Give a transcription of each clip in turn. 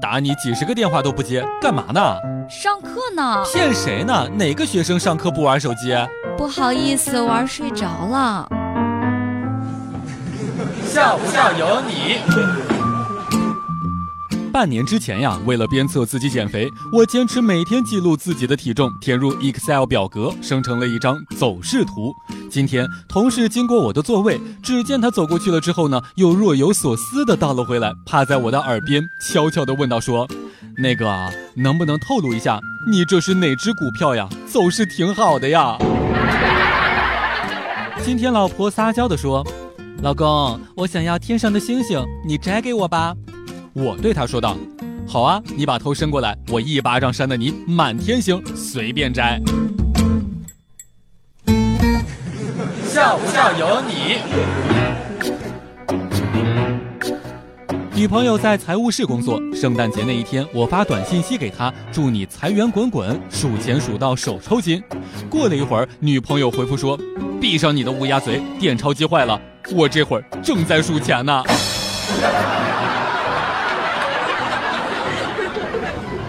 打你几十个电话都不接，干嘛呢？上课呢。骗谁呢？哪个学生上课不玩手机？不好意思，玩睡着了。笑不笑由你。半年之前呀，为了鞭策自己减肥，我坚持每天记录自己的体重，填入 Excel 表格，生成了一张走势图。今天同事经过我的座位，只见他走过去了之后呢，又若有所思的倒了回来，趴在我的耳边悄悄的问道：“说，那个能不能透露一下，你这是哪只股票呀？走势挺好的呀。”今天老婆撒娇的说：“老公，我想要天上的星星，你摘给我吧。”我对他说道：“好啊，你把头伸过来，我一巴掌扇的你满天星，随便摘。”笑不笑由你。女朋友在财务室工作，圣诞节那一天，我发短信息给她，祝你财源滚滚，数钱数到手抽筋。过了一会儿，女朋友回复说：“闭上你的乌鸦嘴，电钞机坏了，我这会儿正在数钱呢。”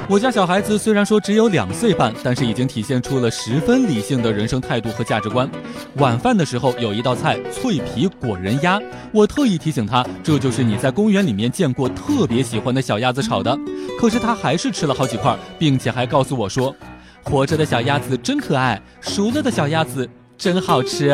我家小孩子虽然说只有两岁半，但是已经体现出了十分理性的人生态度和价值观。晚饭的时候有一道菜脆皮果仁鸭，我特意提醒他，这就是你在公园里面见过特别喜欢的小鸭子炒的。可是他还是吃了好几块，并且还告诉我说，活着的小鸭子真可爱，熟了的小鸭子真好吃。